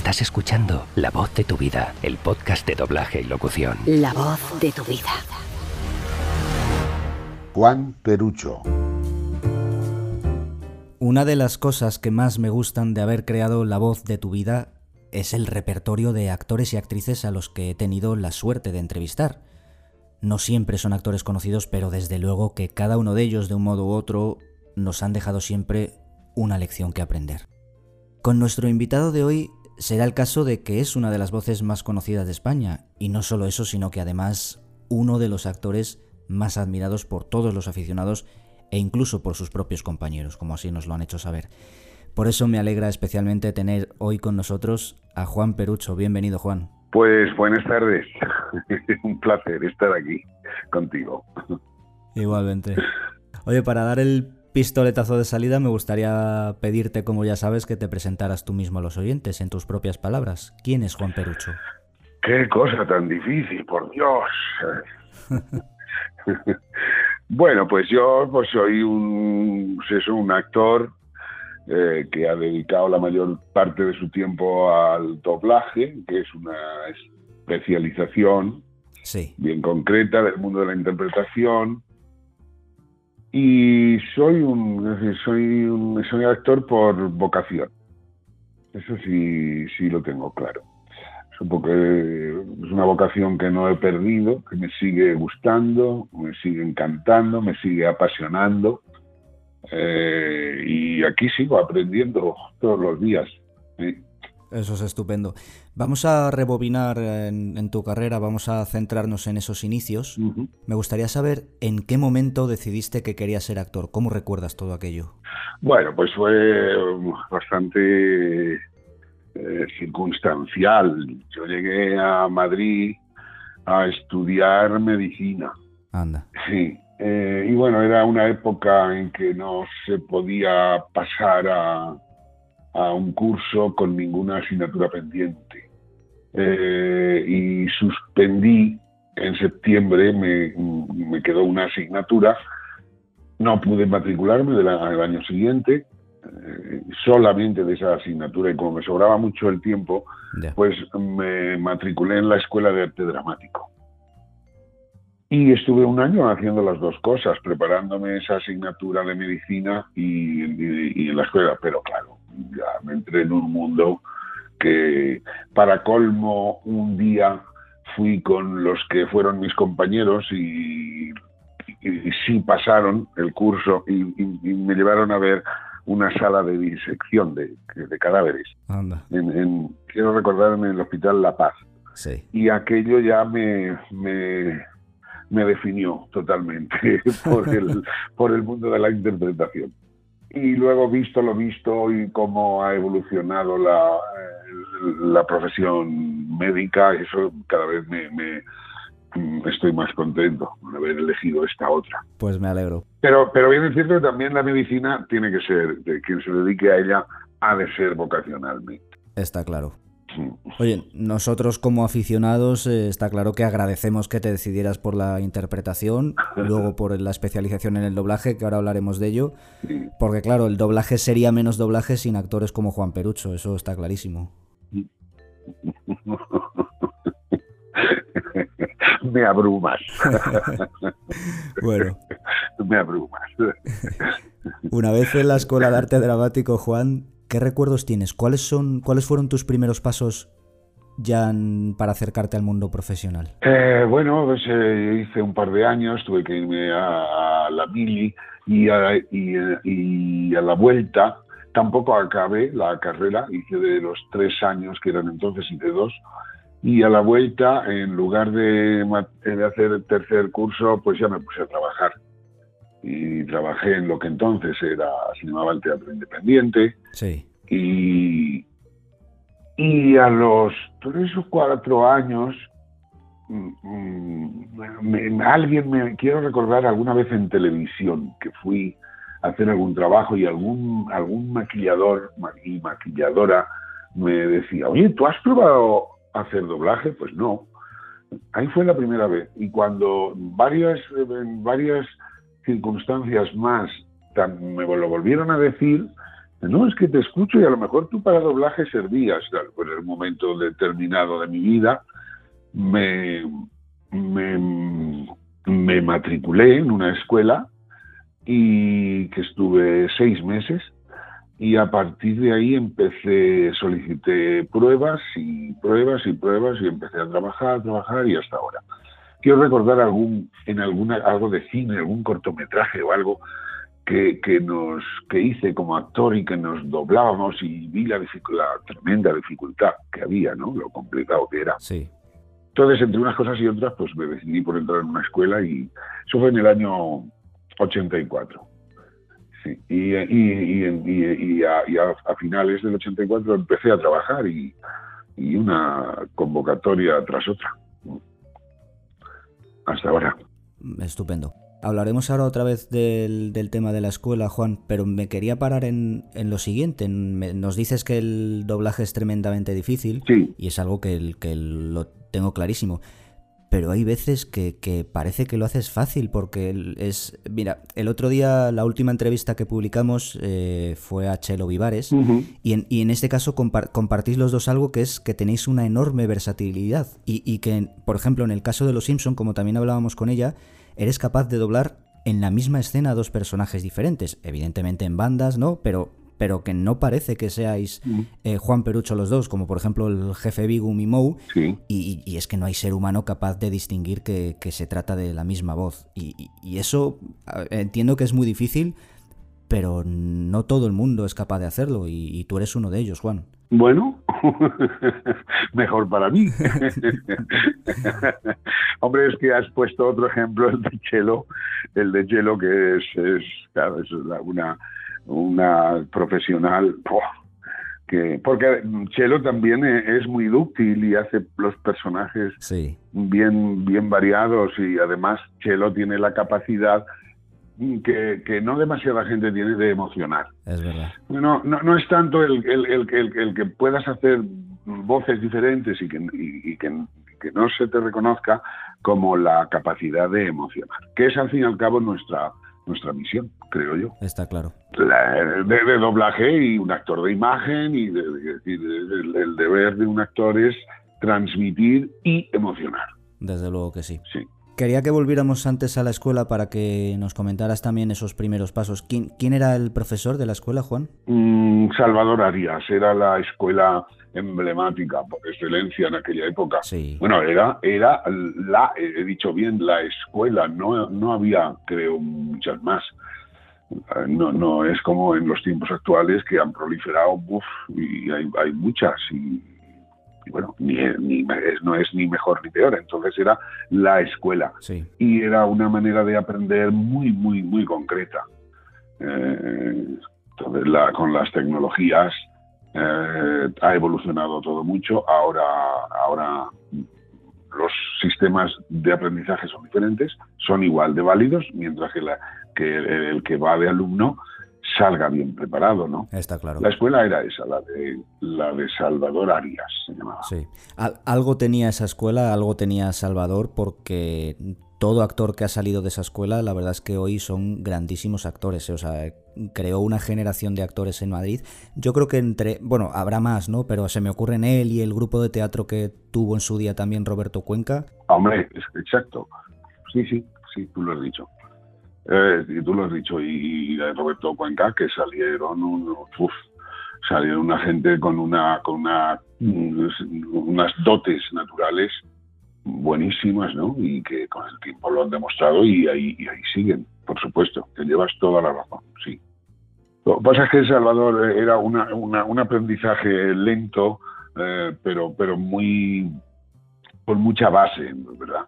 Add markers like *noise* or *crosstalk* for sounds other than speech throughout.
Estás escuchando La voz de tu vida, el podcast de doblaje y locución. La voz de tu vida. Juan Perucho. Una de las cosas que más me gustan de haber creado La voz de tu vida es el repertorio de actores y actrices a los que he tenido la suerte de entrevistar. No siempre son actores conocidos, pero desde luego que cada uno de ellos, de un modo u otro, nos han dejado siempre una lección que aprender. Con nuestro invitado de hoy será el caso de que es una de las voces más conocidas de España, y no solo eso, sino que además uno de los actores más admirados por todos los aficionados e incluso por sus propios compañeros, como así nos lo han hecho saber. Por eso me alegra especialmente tener hoy con nosotros a Juan Perucho. Bienvenido, Juan. Pues buenas tardes. *laughs* Un placer estar aquí contigo. Igualmente. Oye, para dar el pistoletazo de salida me gustaría pedirte, como ya sabes, que te presentaras tú mismo a los oyentes en tus propias palabras. ¿Quién es Juan Perucho? Qué cosa tan difícil, por Dios. *laughs* bueno, pues yo pues soy un, pues un actor eh, que ha dedicado la mayor parte de su tiempo al doblaje, que es una especialización bien concreta del mundo de la interpretación. Y soy un, soy un soy actor por vocación. Eso sí, sí lo tengo claro. Es una vocación que no he perdido, que me sigue gustando, me sigue encantando, me sigue apasionando. Eh, y aquí sigo aprendiendo todos los días. Eso es estupendo. Vamos a rebobinar en, tu carrera, vamos a centrarnos en esos inicios. Me gustaría saber en qué momento decidiste que querías ser actor. ¿Cómo recuerdas todo aquello? Bueno, pues fue bastante eh, circunstancial. Yo llegué a Madrid a estudiar medicina. Anda. Sí. Eh, y bueno, era una época en que no se podía pasar a, a un curso con ninguna asignatura pendiente. Eh, y suspendí en septiembre, me, me, quedó una asignatura, no pude matricularme del año siguiente, eh, solamente de esa asignatura y como me sobraba mucho el tiempo, pues me matriculé en la Escuela de Arte Dramático. Y estuve un año haciendo las dos cosas, preparándome esa asignatura de medicina y, en la escuela. Pero claro, ya me entré en un mundo que, para colmo, un día fui con los que fueron mis compañeros y, sí pasaron el curso y, me llevaron a ver una sala de disección de, cadáveres. quiero recordar en el Hospital La Paz. Y aquello ya me, me definió totalmente *laughs* por el, por el mundo de la interpretación. Y luego visto lo visto y cómo ha evolucionado la, la profesión médica, eso cada vez me, me, estoy más contento de haber elegido esta otra. Pues me alegro. Pero, pero bien es cierto que también la medicina tiene que ser, de quien se dedique a ella, ha de ser vocacionalmente. Está claro. Oye, nosotros como aficionados eh, está claro que agradecemos que te decidieras por la interpretación, luego por la especialización en el doblaje, que ahora hablaremos de ello, porque claro, el doblaje sería menos doblaje sin actores como Juan Perucho, eso está clarísimo. *laughs* Me abrumas. *laughs* bueno. *laughs* Me abrumas. Una vez en la Escuela de Arte Dramático, Juan, ¿Qué recuerdos tienes? ¿Cuáles, son, ¿Cuáles fueron tus primeros pasos ya para acercarte al mundo profesional? Eh, bueno, pues eh, hice un par de años, tuve que irme a, la mili y a, y, a la vuelta. Tampoco acabé la carrera, hice de los tres años que eran entonces y de dos. Y a la vuelta, en lugar de, de hacer el tercer curso, pues ya me puse a trabajar y trabajé en lo que entonces era, se llamaba el Teatro Independiente. Sí. Y, y a los tres o cuatro años, mm, mm, alguien me quiero recordar alguna vez en televisión que fui a hacer algún trabajo y algún, algún maquillador y maquilladora me decía, oye, ¿tú has probado hacer doblaje? Pues no. Ahí fue la primera vez. Y cuando varias, varias circunstancias más me lo volvieron a decir, No, es que te escucho y a lo mejor tú para doblaje servías. Pues en un momento determinado de mi vida me, me, me matriculé en una escuela y que estuve seis meses y a partir de ahí empecé, solicité pruebas y pruebas y pruebas y empecé a trabajar, a trabajar y hasta ahora. Quiero recordar algún, en alguna, algo de cine, algún cortometraje o algo que, que, nos, que hice como actor y que nos doblábamos y vi la, la tremenda dificultad que había, ¿no? lo complicado que era. Sí. Entonces, entre unas cosas y otras, pues me decidí por entrar en una escuela y eso fue en el año 84. Sí. Y, y, a, a, finales del 84 empecé a trabajar y, una convocatoria tras otra. Hasta ahora. Estupendo. Hablaremos ahora otra vez del, tema de la escuela, Juan, pero me quería parar en, lo siguiente. nos dices que el doblaje es tremendamente difícil y es algo que, que lo tengo clarísimo pero hay veces que, parece que lo haces fácil porque es... Mira, el otro día la última entrevista que publicamos eh, fue a Chelo Vivares y, en, este caso compartís los dos algo que es que tenéis una enorme versatilidad y, y que, por ejemplo, en el caso de Los Simpson, como también hablábamos con ella, eres capaz de doblar en la misma escena a dos personajes diferentes, evidentemente en bandas, ¿no? Pero pero que no parece que seáis mm. eh, Juan Perucho los dos, como por ejemplo el jefe Bigu Mimou, y, y, es que no hay ser humano capaz de distinguir que, se trata de la misma voz. Y, y, eso entiendo que es muy difícil, pero no todo el mundo es capaz de hacerlo, y, tú eres uno de ellos, Juan. Bueno, *laughs* mejor para mí. *laughs* Hombre, es que has puesto otro ejemplo, el de Chelo, el de Chelo que es, es, claro, es una una profesional, que porque Chelo también e, es muy dúctil y hace los personajes bien, bien variados y además Chelo tiene la capacidad que, que, no demasiada gente tiene de emocionar. Es verdad. No, no, no es tanto el, el, el, el, que puedas hacer voces diferentes y que, y, que, que, no se te reconozca como la capacidad de emocionar, que es al fin y al cabo nuestra, nuestra misión, creo yo. Está claro. de, doblaje y un actor de imagen y el deber de un actor es transmitir y emocionar. Desde luego que sí. Sí. Quería que volviéramos antes a la escuela para que nos comentaras también esos primeros pasos. ¿Quién, quién era el profesor de la escuela, Juan? Mm, Salvador Arias, era la escuela emblemática por excelencia en aquella época. Sí. Bueno, era, era la, he dicho bien, la escuela, no, no había, creo, muchas más. No, no es como en los tiempos actuales que han proliferado, uf, y hay, hay muchas, y y bueno, ni, ni, no es ni mejor ni peor. Entonces era la escuela. Y era una manera de aprender muy, muy, muy concreta. Eh, entonces, la, con las tecnologías eh, ha evolucionado todo mucho. Ahora, ahora los sistemas de aprendizaje son diferentes, son igual de válidos, mientras que, la, que el que va de alumno salga bien preparado, ¿no? Está claro. La escuela era esa, la de, la de Salvador Arias, se llamaba. Sí. algo tenía esa escuela, algo tenía Salvador, porque todo actor que ha salido de esa escuela, la verdad es que hoy son grandísimos actores. ¿eh? O sea, creó una generación de actores en Madrid. Yo creo que entre, bueno, habrá más, ¿no? Pero se me ocurre en él y el grupo de teatro que tuvo en su día también Roberto Cuenca. Hombre, exacto. Sí, sí, sí, tú lo has dicho. Eh, y tú lo has dicho, y, de Roberto Cuenca, que salieron, uf, salieron una gente con una, con una, unas dotes naturales buenísimas, ¿no? Y que con el tiempo lo han demostrado y ahí, siguen, por supuesto, te llevas toda la razón, sí. Lo que pasa es que Salvador era una, un aprendizaje lento, eh, pero, pero muy con mucha base, ¿verdad?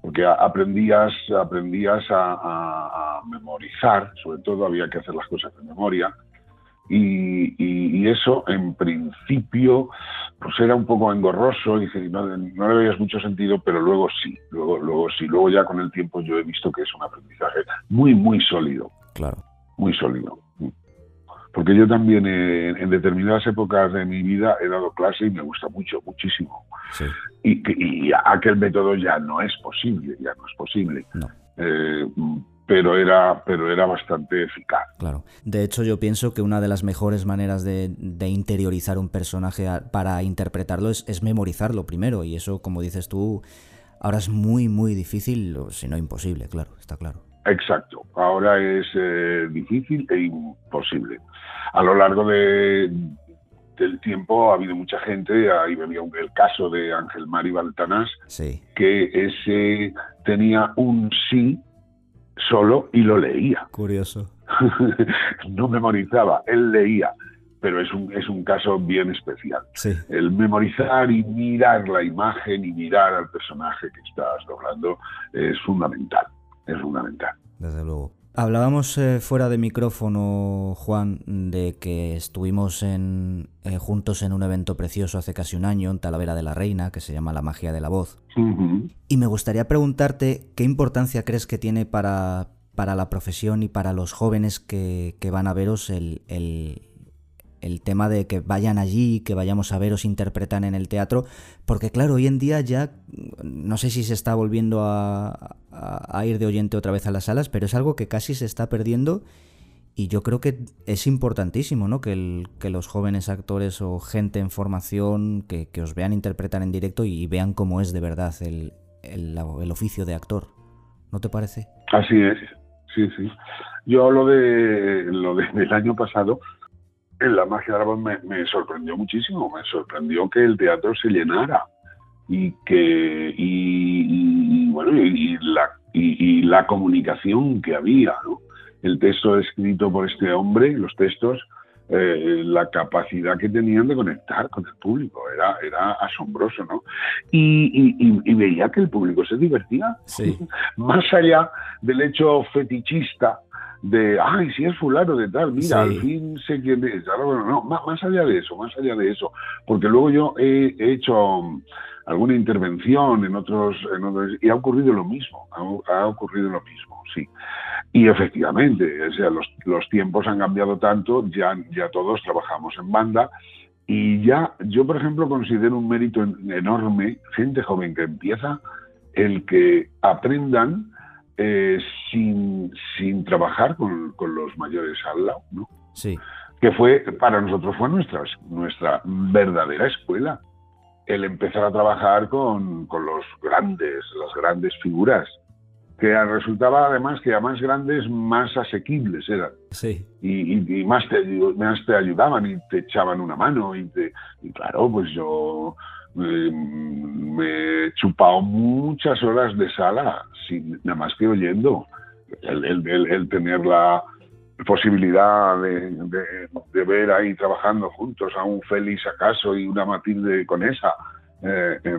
Porque aprendías, aprendías a, memorizar, sobre todo había que hacer las cosas de memoria, y, eso en principio pues era un poco engorroso, y no, no le veías mucho sentido, pero luego sí, luego, luego sí, luego ya con el tiempo yo he visto que es un aprendizaje muy, muy sólido. Claro. Muy sólido porque yo también eh, en determinadas épocas de mi vida he dado clase y me gusta mucho, muchísimo. Y, y aquel método ya no es posible, ya no es posible. No. Eh, pero era, pero era bastante eficaz. Claro. De hecho, yo pienso que una de las mejores maneras de, interiorizar un personaje para interpretarlo es, memorizarlo primero. Y eso, como dices tú, ahora es muy, muy difícil, si no imposible, claro, está claro. Exacto. Ahora es eh, difícil e imposible. A lo largo de, del tiempo ha habido mucha gente, ahí venía el caso de Ángel Mari Baltanás, que ese tenía un sí solo y lo leía. Curioso. *laughs* no memorizaba, él leía, pero es un, es un caso bien especial. El memorizar y mirar la imagen y mirar al personaje que estás doblando es fundamental, es fundamental. Desde luego. Hablábamos eh, fuera de micrófono, Juan, de que estuvimos en, eh, juntos en un evento precioso hace casi un año en Talavera de la Reina, que se llama La Magia de la Voz. Y me gustaría preguntarte qué importancia crees que tiene para, para la profesión y para los jóvenes que, que van a veros el, el tema de que vayan allí, que vayamos a ver os interpretan en el teatro, porque claro, hoy en día ya no sé si se está volviendo a, ir de oyente otra vez a las salas, pero es algo que casi se está perdiendo y yo creo que es importantísimo, ¿no? Que, el, que los jóvenes actores o gente en formación que, os vean interpretar en directo y vean cómo es de verdad el, el, el oficio de actor. ¿No te parece? Así es, sí, sí. Yo lo de lo del año pasado, la magia de la voz me, sorprendió muchísimo, me sorprendió que el teatro se llenara y que y, bueno y, la y, la comunicación que había, el texto escrito por este hombre, los textos, eh, la capacidad que tenían de conectar con el público, era, era asombroso, ¿no? Y, veía que el público se divertía, más allá del hecho fetichista de, ay, si es fulano de tal, mira, al fin sé quién es. no, más, allá de eso, más allá de eso, porque luego yo he, hecho alguna intervención en otros, y ha ocurrido lo mismo, ha, ocurrido lo mismo, sí. Y efectivamente, o sea, los, los tiempos han cambiado tanto, ya, ya todos trabajamos en banda, y ya yo, por ejemplo, considero un mérito enorme, gente joven que empieza, el que aprendan eh, sin, sin trabajar con, los mayores al lado, ¿no? Sí. Que fue, para nosotros fue nuestra, nuestra verdadera escuela. El empezar a trabajar con, los grandes, las grandes figuras, que resultaba además que a más grandes, más asequibles eran. Sí. Y, más, te, más te ayudaban y te echaban una mano. Y, te, y claro, pues yo eh, me he chupado muchas horas de sala, sin, nada más que oyendo. El, tener la posibilidad de, ver ahí trabajando juntos a un Félix acaso y una Matilde con esa. Eh, eh,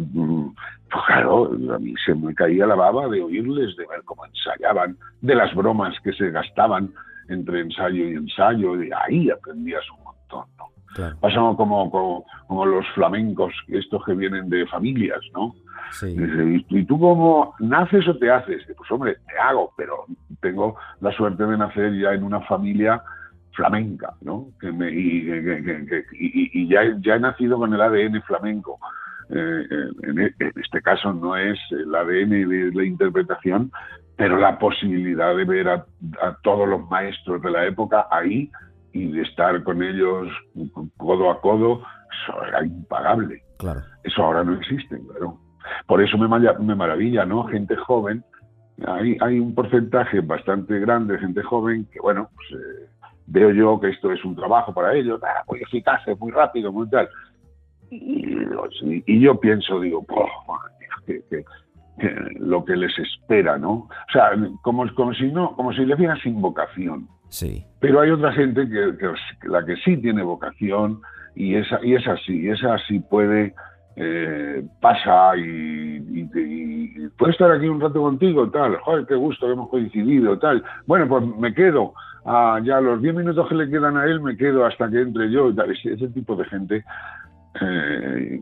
pues claro, a mí se me caía la baba de oírles, de ver cómo ensayaban, de las bromas que se gastaban entre ensayo y ensayo, y ahí aprendías montón, ¿no? Pasamos como, como, los flamencos, estos que vienen de familias, ¿no? ¿Y tú cómo naces o te haces? Pues hombre, te hago, pero tengo la suerte de nacer ya en una familia flamenca, ¿no? Que me, y, ya, ya he nacido con el ADN flamenco. Eh, en, este caso no es el ADN de la interpretación, pero la posibilidad de ver a, a todos los maestros de la época ahí y de estar con ellos codo a codo, eso era impagable. Claro. Eso ahora no existe, claro. Por eso me, me maravilla, ¿no? Gente joven, hay, hay un porcentaje bastante grande de gente joven que, bueno, pues eh, veo yo que esto es un trabajo para ellos, ah, muy eficaz, muy rápido, muy tal. Y, yo pienso, digo, lo que les espera, ¿no? O sea, como, como si no, como si le fuera sin vocación. Sí. Pero hay otra gente que, la que sí tiene vocación y esa y es así, esa sí puede eh, pasa y, puede estar aquí un rato contigo, tal, joder, qué gusto que hemos coincidido, tal. Bueno, pues me quedo, ah, ya los 10 minutos que le quedan a él, me quedo hasta que entre yo, tal. Ese, tipo de gente eh,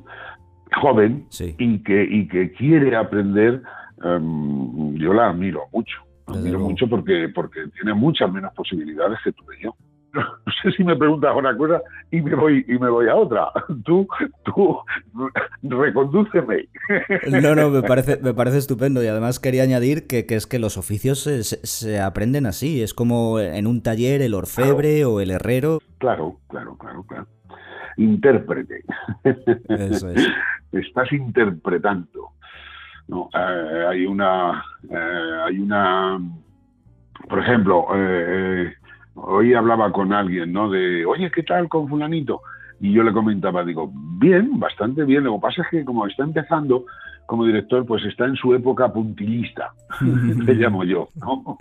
joven y, que, y que quiere aprender, em, yo la admiro mucho admiro mucho porque, porque tiene muchas menos posibilidades que tuve yo. *laughs* no sé si me preguntas una cosa y me voy y me voy a otra. *laughs* Tú, tú, recondúceme. *laughs* No, no, me parece, me parece estupendo y además quería añadir que, es que los oficios se, aprenden así, es como en un taller el orfebre o el herrero. Claro, claro, claro, claro. Intérprete. Eso es. Estás interpretando. No, eh, hay una, eh, hay una, por ejemplo, eh, hoy hablaba con alguien, ¿no? De, oye, ¿qué tal con fulanito? Y yo le comentaba, digo, bien, bastante bien. Lo que pasa es que como está empezando como director, pues está en su época puntillista, *laughs* le llamo yo, ¿no?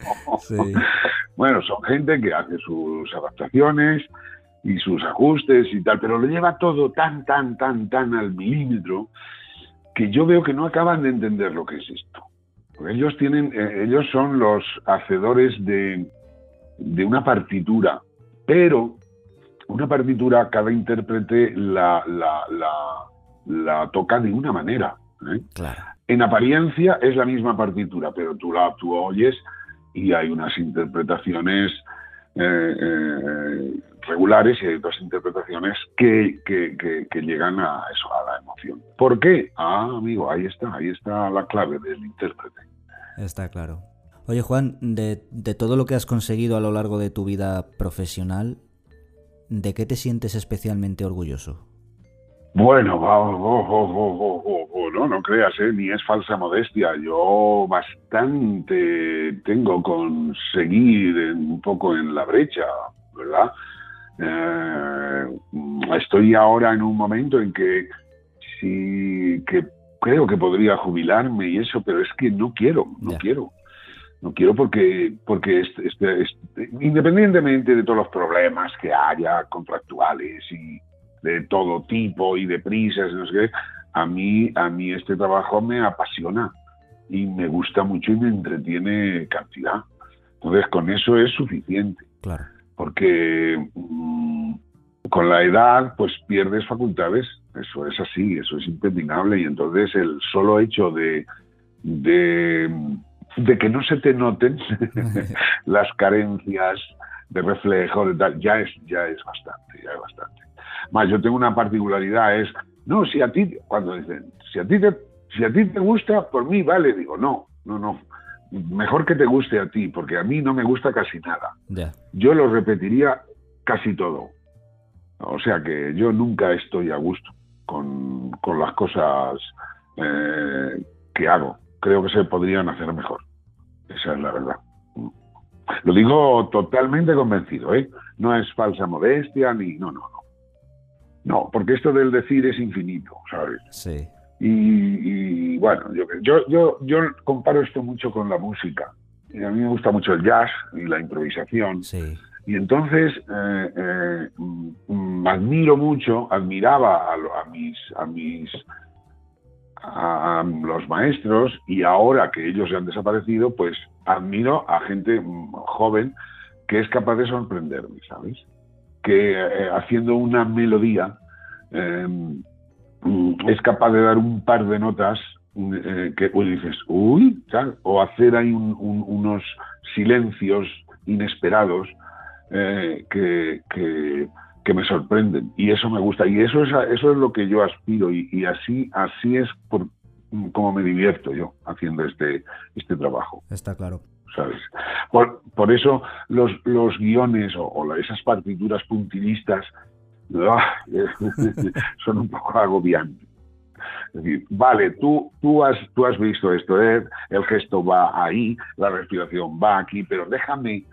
Bueno, son gente que hace sus adaptaciones y sus ajustes y tal, pero lo lleva todo tan, tan, tan, tan al milímetro que yo veo que no acaban de entender lo que es esto. ellos tienen, eh, ellos son los hacedores de, de una partitura, pero una partitura cada intérprete la, la, toca de una manera. ¿eh? En apariencia es la misma partitura, pero tú la tú oyes y hay unas interpretaciones eh, eh, regulares y hay otras interpretaciones que, que, llegan a eso, a la emoción. ¿Por qué? Ah, amigo, ahí está, ahí está la clave del intérprete. Está claro. Oye, Juan, de, todo lo que has conseguido a lo largo de tu vida profesional, ¿de qué te sientes especialmente orgulloso? Bueno, no, no creas, ¿eh? ni es falsa modestia. Yo bastante tengo con seguir un poco en la brecha, ¿verdad? Eh, estoy ahora en un momento en que sí que creo que podría jubilarme y eso, pero es que no quiero, no quiero. No quiero porque, porque independientemente de todos los problemas que haya contractuales y de todo tipo y de prisas, no sé qué, a mí, a mí este trabajo me apasiona y me gusta mucho y me entretiene cantidad. Entonces, con eso es suficiente. Claro. Porque con la edad, pues pierdes facultades. Eso es así, eso es impepinable. Y entonces el solo hecho de, de de que no se te noten *laughs* *laughs* las carencias de reflejo, de tal, ya es, ya es bastante, ya es bastante. Más, yo tengo una particularidad, es, no, si a ti, cuando dicen, si a ti te, si a ti te gusta, por mí vale, digo, no, no, no, mejor que te guste a ti, porque a mí no me gusta casi nada. Yo lo repetiría casi todo. O sea que yo nunca estoy a gusto con, con las cosas eh, que hago creo que se podrían hacer mejor. Esa es la verdad. Lo digo totalmente convencido, ¿eh? No es falsa modestia ni. No, no, no. No, porque esto del decir es infinito, ¿sabes? Sí. Y, bueno, yo, yo, yo, yo comparo esto mucho con la música. Y a mí me gusta mucho el jazz y la improvisación. Sí. Y entonces eh, eh, mm, admiro mucho, admiraba a, mis, a mis a los maestros y ahora que ellos se han desaparecido, pues admiro a gente joven que es capaz de sorprenderme, ¿sabes? Que eh, haciendo una melodía em, es capaz de dar un par de notas eh, que pues dices, uy, o hacer ahí unos silencios inesperados eh, que, que que me sorprenden. Y eso me gusta. Y eso es eso es lo que yo aspiro. Y, así así es por como me divierto yo haciendo este este trabajo. Está claro. Sabes por, por eso los los guiones o, esas partituras puntillistas ah, *laughs* son un poco agobiantes. Es decir, vale, tú, tú, has, tú has visto esto, ¿eh? el gesto va ahí, la respiración va aquí, pero déjame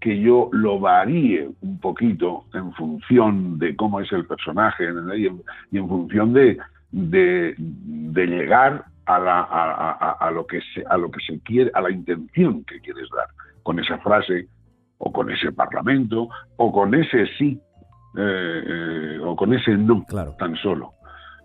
que yo lo varíe un poquito en función de cómo es el personaje y en, función de, de, llegar a, la, a, lo que se, a lo que se quiere, a la intención que quieres dar con esa frase o con ese parlamento o con ese sí eh, eh, o con ese no claro. tan solo.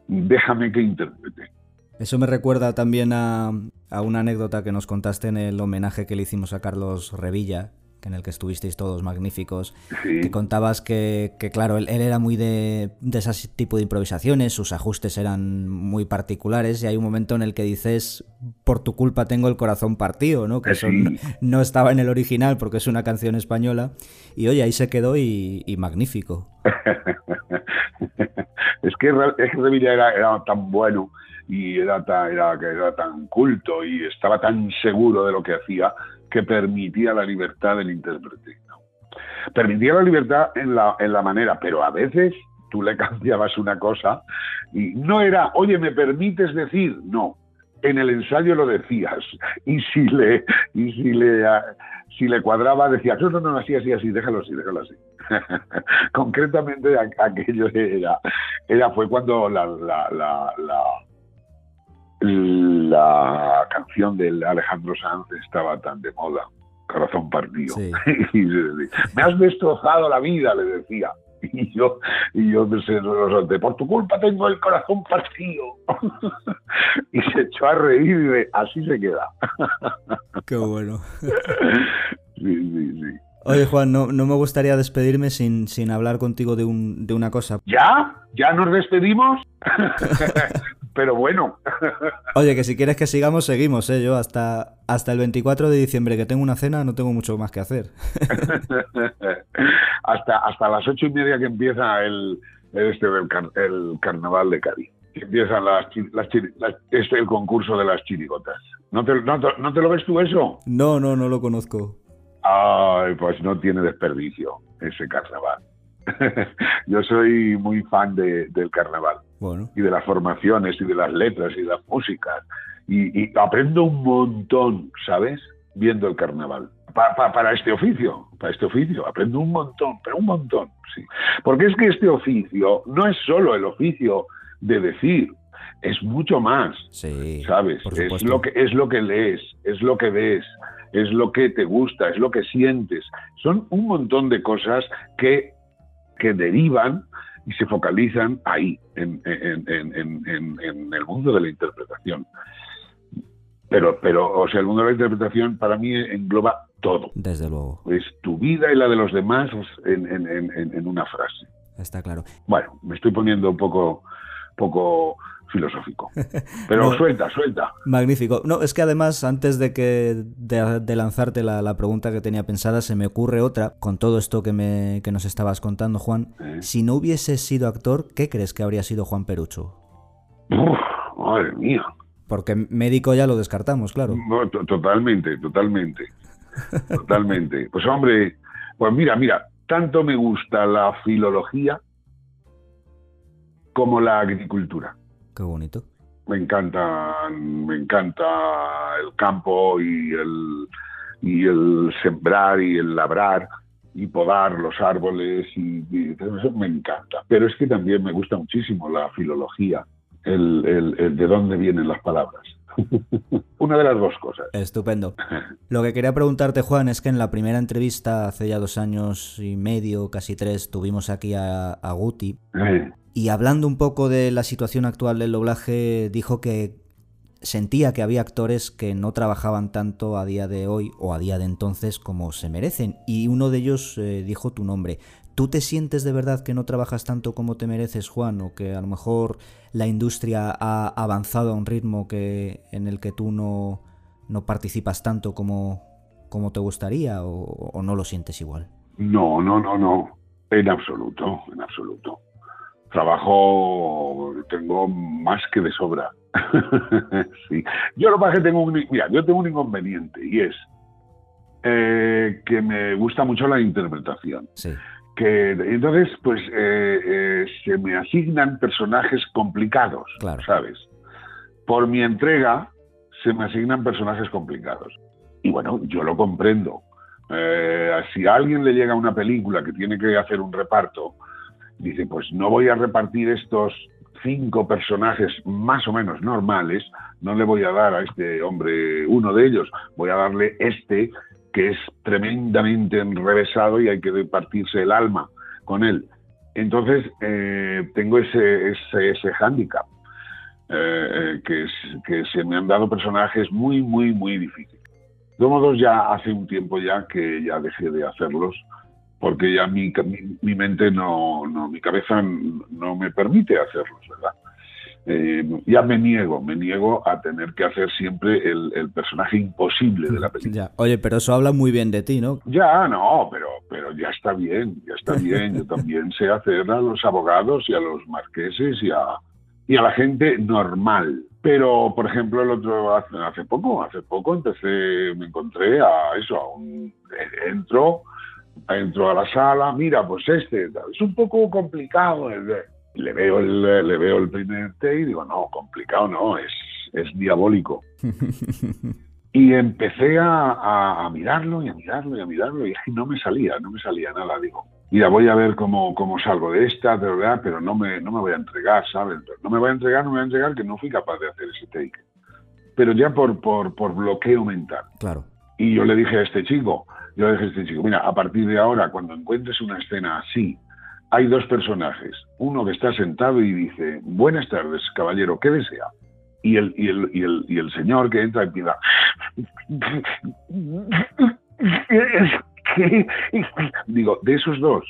Déjame que interprete. Eso me recuerda también a, a una anécdota que nos contaste en el homenaje que le hicimos a Carlos Revilla, en el que estuvisteis todos magníficos, que contabas que, claro, él, era muy de, de ese tipo de improvisaciones, sus ajustes eran muy particulares y hay un momento en el que dices, por tu culpa tengo el corazón partido, ¿no? Que eso no, estaba en el original porque es una canción española y oye, ahí se quedó y, magnífico. *laughs* es que, es que era, era tan bueno y era tan, era, era tan culto y estaba tan seguro de lo que hacía que permitía la libertad del intérprete. Permitía la libertad en la, en la manera, pero a veces tú le *laughs* cambiabas una cosa y no era, oye, ¿me permites decir? No, en el ensayo lo decías *laughs* y si le y si le si le cuadraba decías no no no así así así déjalo así déjalo así *laughs* concretamente aquello era era fue cuando la, la canción del Alejandro Sanz estaba tan de moda, corazón partido. *laughs* me has destrozado la vida, le decía. Y yo, y yo por tu culpa tengo el corazón partido. *laughs* y se echó a reír y de, así se queda. Qué bueno. *laughs* sí, sí, sí. Oye, Juan, no, no me gustaría despedirme sin, sin hablar contigo de, un, de una cosa. ¿Ya? ¿Ya nos despedimos? Pero bueno. Oye, que si quieres que sigamos, seguimos, ¿eh? Yo hasta, hasta el 24 de diciembre, que tengo una cena, no tengo mucho más que hacer. *laughs* hasta, hasta las ocho y media que empieza el, este, el, carnaval de Cádiz. empiezan las, las, este, el concurso de las chirigotas. ¿No te, no, ¿No te lo ves tú eso? No, no, no lo conozco. Ay, pues no tiene desperdicio ese carnaval. *laughs* Yo soy muy fan de, del carnaval y de las formaciones y de las letras y de las músicas. Y, aprendo un montón, ¿sabes? Viendo el carnaval. para este oficio, para este oficio, aprendo un montón, pero un montón, sí. Porque es que este oficio no es solo el oficio de decir, es mucho más, ¿sabes? Es lo, que, es lo que lees, es lo que ves, es lo que te gusta, es lo que sientes. Son un montón de cosas que, que derivan y se focalizan ahí, en, el mundo de la interpretación. Pero, pero, o sea, el mundo de la interpretación para mí engloba todo. Desde luego. Es tu vida y la de los demás en, una frase. Está claro. Bueno, me estoy poniendo un poco, poco filosófico. *laughs* Pero suelta, suelta. Magnífico. No, es que además, antes de que de, lanzarte la, pregunta que tenía pensada, se me ocurre otra, con todo esto que, me, que nos estabas contando, Juan. Si no hubiese sido actor, ¿qué crees que habría sido Juan Perucho? madre mía. Porque médico ya lo descartamos, claro. totalmente, totalmente. totalmente. *laughs* Pues hombre, pues mira, mira, tanto me gusta la filología como la agricultura. Qué bonito. Me encanta, me encanta el campo y el, y el sembrar y el labrar y podar los árboles y, eso me encanta. Pero es que también me gusta muchísimo la filología, el, el de dónde vienen las palabras. *laughs* Una de las dos cosas. Estupendo. *laughs* Lo que quería preguntarte, Juan, es que en la primera entrevista, hace ya dos años y medio, casi tres, tuvimos aquí a, Guti. Eh. Y hablando un poco de la situación actual del doblaje, dijo que sentía que había actores que no trabajaban tanto a día de hoy o a día de entonces como se merecen. Y uno de ellos eh, dijo tu nombre. ¿Tú te sientes de verdad que no trabajas tanto como te mereces, Juan? ¿O que a lo mejor la industria ha avanzado a un ritmo que, en el que tú no, no participas tanto como, como te gustaría? O, no lo sientes igual? No, no, no, no. En absoluto, en absoluto. Trabajo tengo más que de sobra. *laughs* sí. Yo lo que tengo un, mira, yo tengo un inconveniente y es eh, que me gusta mucho la interpretación. Sí que entonces pues eh, eh, se me asignan personajes complicados, ¿sabes? Por mi entrega se me asignan personajes complicados. Y bueno, yo lo comprendo. Si a alguien le llega una película que tiene que hacer un reparto, dice, pues no voy a repartir estos cinco personajes más o menos normales, no le voy a dar a este hombre uno de ellos, voy a darle este que es tremendamente enrevesado y hay que partirse el alma con él. Entonces, eh, tengo ese, ese, ese hándicap, eh, que, que se me han dado personajes muy, muy, muy difíciles. De modos, ya hace un tiempo ya que ya dejé de hacerlos, porque ya mi, mi, mente no, no, mi cabeza no me permite hacerlos, ¿verdad? Eh, ya me niego, me niego a tener que hacer siempre el, personaje imposible de la película. Oye, pero eso habla muy bien de ti, ¿no? Ya, no, pero, pero ya está bien, ya está bien. Yo también sé hacer a los abogados y a los marqueses y a, y a la gente normal. Pero, por ejemplo, el otro hace, poco, hace poco empecé, me encontré a eso, a un entro, entro a la sala, mira, pues este, es un poco complicado. Le veo el, le veo el primer té y digo, no, complicado no, es, es diabólico. *laughs* y empecé a, a, mirarlo y a mirarlo y a mirarlo y no me salía, no me salía nada. Digo, mira, voy a ver cómo, cómo salgo de esta, verdad, pero no me, no me voy a entregar, ¿sabes? No me voy a entregar, no me voy a entregar, que no fui capaz de hacer ese take. Pero ya por, por, por bloqueo mental. Claro. Y yo le dije a este chico, yo le dije a este chico, mira, a partir de ahora, cuando encuentres una escena así, hay dos personajes. Uno que está sentado y dice, buenas tardes, caballero, ¿qué desea? Y el, y el, y el, y el señor que entra y pida, Digo, de esos dos,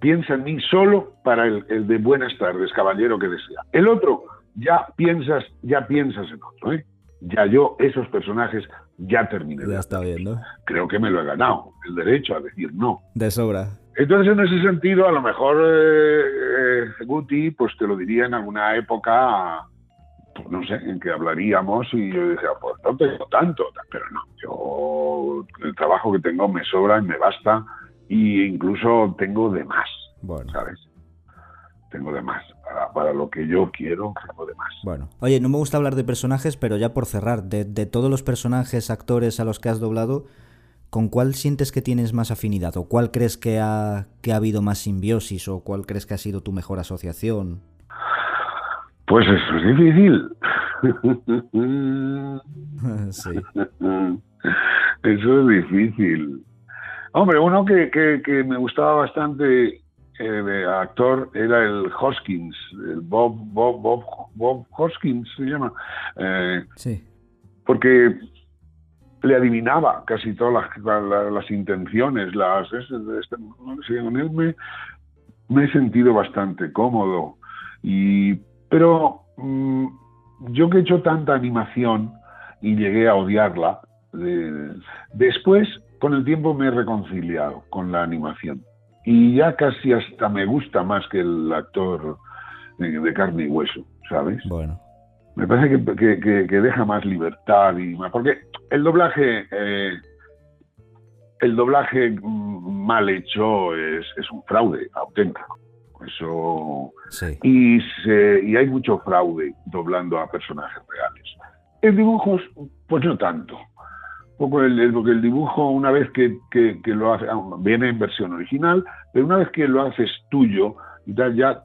piensa en mí solo para el, de buenas tardes, caballero que desea. El otro, ya piensas, ya piensas en otro, ¿eh? Ya yo, esos personajes, ya terminé. Ya está bien, ¿no? Creo que me lo he ganado, el derecho a decir no. De sobra. Entonces, en ese sentido, a lo mejor eh, eh, Guti, pues te lo diría en alguna época pues no sé, en qué hablaríamos y yo decía, pues no tengo tanto, pero no, yo el trabajo que tengo me sobra y me basta e incluso tengo de más, bueno. ¿sabes? Tengo de más. Para, lo que yo quiero, tengo de más. Bueno, oye, no me gusta hablar de personajes, pero ya por cerrar, de, todos los personajes, actores a los que has doblado, ¿con cuál sientes que tienes más afinidad? ¿O cuál crees que ha, que ha habido más simbiosis? ¿O cuál crees que ha sido tu mejor asociación? Pues eso es difícil. *laughs* sí. Eso es difícil. Hombre, uno que, que, me gustaba bastante eh, de actor era el Hoskins, el Bob, Bob, Bob, Bob Hoskins se llama. Eh, sí. Porque le adivinaba casi todas las, las, intenciones, las, con él me, me he sentido bastante cómodo y pero mm, yo que he hecho tanta animación y llegué a odiarla, después con el tiempo me he reconciliado con la animación. Y ya casi hasta me gusta más que el actor de, carne y hueso, ¿sabes? Bueno. Me parece que, deja más libertad y más. Porque el doblaje. Eh, el doblaje mal hecho es, es un fraude auténtico. Eso. Y, y hay mucho fraude doblando a personajes reales. En dibujos, pues no tanto. Poco el, porque el dibujo, una vez que, lo hace, viene en versión original, pero una vez que lo haces tuyo, ya, ya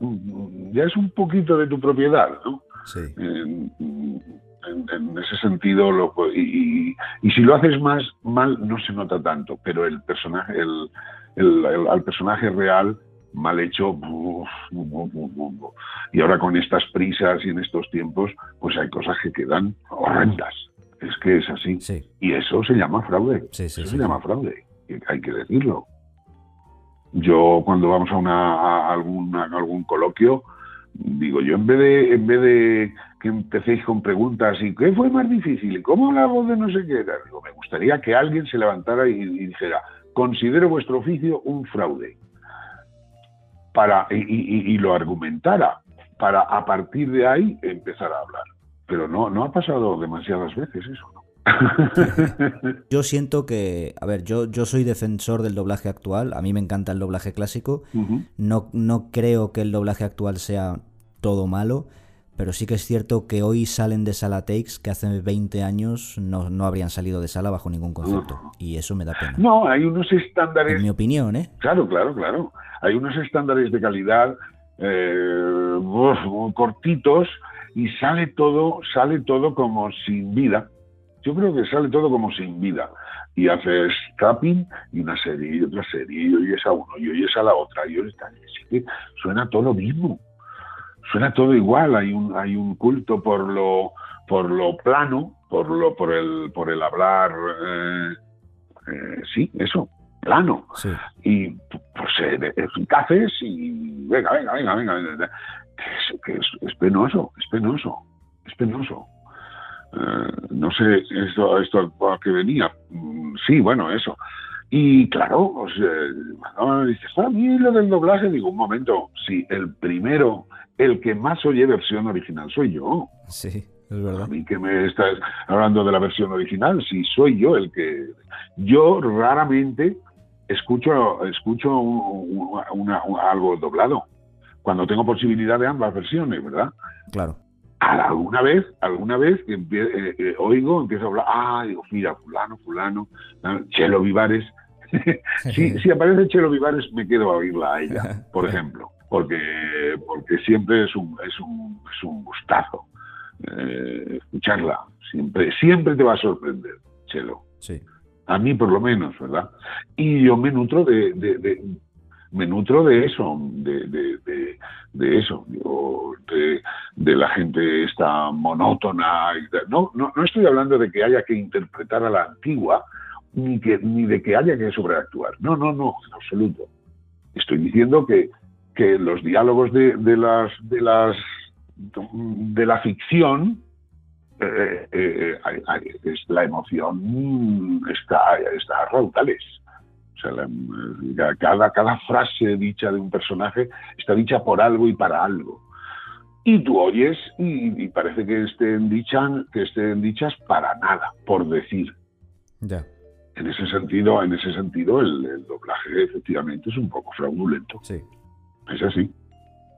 es un poquito de tu propiedad, ¿no? Sí. En, ese sentido, lo, y, y, si lo haces más mal, no se nota tanto, pero el personaje, el, el, al personaje real mal hecho. y ahora con estas prisas y en estos tiempos, pues hay cosas que quedan horrendas. Es que es así. Y eso se llama fraude. eso se llama fraude. Hay que decirlo. Yo cuando vamos a, una, algún, algún coloquio, digo yo en vez de en vez de que empecéis con preguntas y qué fue más difícil y cómo la voz de no sé qué digo, me gustaría que alguien se levantara y dijera considero vuestro oficio un fraude para, y, lo argumentara para a partir de ahí empezar a hablar. Pero no, no ha pasado demasiadas veces eso, ¿no? *laughs* yo siento que, a ver, yo, yo soy defensor del doblaje actual, a mí me encanta el doblaje clásico, no, no creo que el doblaje actual sea todo malo, pero sí que es cierto que hoy salen de sala takes que hace 20 años no, no habrían salido de sala bajo ningún concepto. Y eso me da pena. No, hay unos estándares. En mi opinión, ¿eh? Claro, claro, claro. Hay unos estándares de calidad eh, cortitos y sale todo, sale todo como sin vida. Yo creo que sale todo como sin vida. Y haces tapping y una serie y otra serie y oyes a uno y oyes a la otra y oyes a... suena todo lo mismo suena todo igual, hay un, hay un culto por lo, por lo plano, por lo por el por el hablar eh, eh, sí eso plano. Y pues eficaces y venga venga venga venga que es, es, penoso es penoso es penoso. No sé esto esto a qué venía. Mm, sí bueno eso. Y claro, pues, eh, dices, a mí lo del doblaje, digo, un momento, si el primero, el que más oye versión original soy yo. Sí, es verdad. A mí que me estás hablando de la versión original, si soy yo el que... Yo raramente escucho, escucho algo doblado, cuando tengo posibilidad de ambas versiones, ¿verdad? Claro alguna vez, alguna vez eh, eh, oigo, empiezo a hablar, ah, digo, mira, fulano, fulano, Chelo Vivares. *laughs* si, aparece Chelo Vivares, me quedo a oírla a ella, *laughs* por ejemplo, porque, porque siempre es un, es un, es un gustazo eh, escucharla. Siempre, siempre te va a sorprender, Chelo. Sí. A mí, por lo menos, ¿verdad? Y yo me nutro de, me nutro de eso, de, de, de, eso, de, la gente esta monótona. No, no, no estoy hablando de que haya que interpretar a la antigua, ni, que, ni de que haya que sobreactuar. No, no, no, en absoluto. Estoy diciendo que, que los diálogos de, de las de las de la ficción eh, eh, es, la emoción está está a raudales o sea, cada, cada frase dicha de un personaje está dicha por algo y para algo. Y tú oyes y, parece que estén, dichas, que estén dichas para nada, por decir. Ya. En ese sentido, en ese sentido el, doblaje efectivamente es un poco fraudulento. Sí. Es así.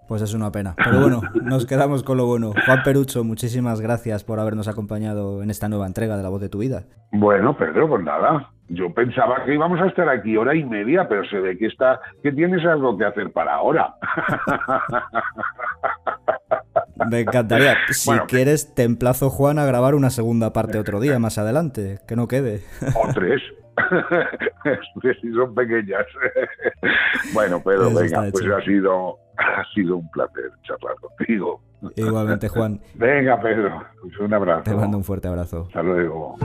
Pues es una pena. Pero bueno, nos quedamos con lo bueno. Juan Perucho, muchísimas gracias por habernos acompañado en esta nueva entrega de La Voz de tu Vida. Bueno, Pedro, pues nada yo pensaba que íbamos a estar aquí hora y media, pero se ve que está que tienes algo que hacer para ahora. Me encantaría. Si quieres, te emplazo, Juan, a grabar una segunda parte otro día más adelante, que no quede. O tres. *laughs* si son pequeñas. *laughs* bueno, pero venga, pues ha sido, ha sido un placer charlar contigo. Igualmente, Juan. Venga, Pedro, un abrazo. Te mando un fuerte abrazo. Hasta luego.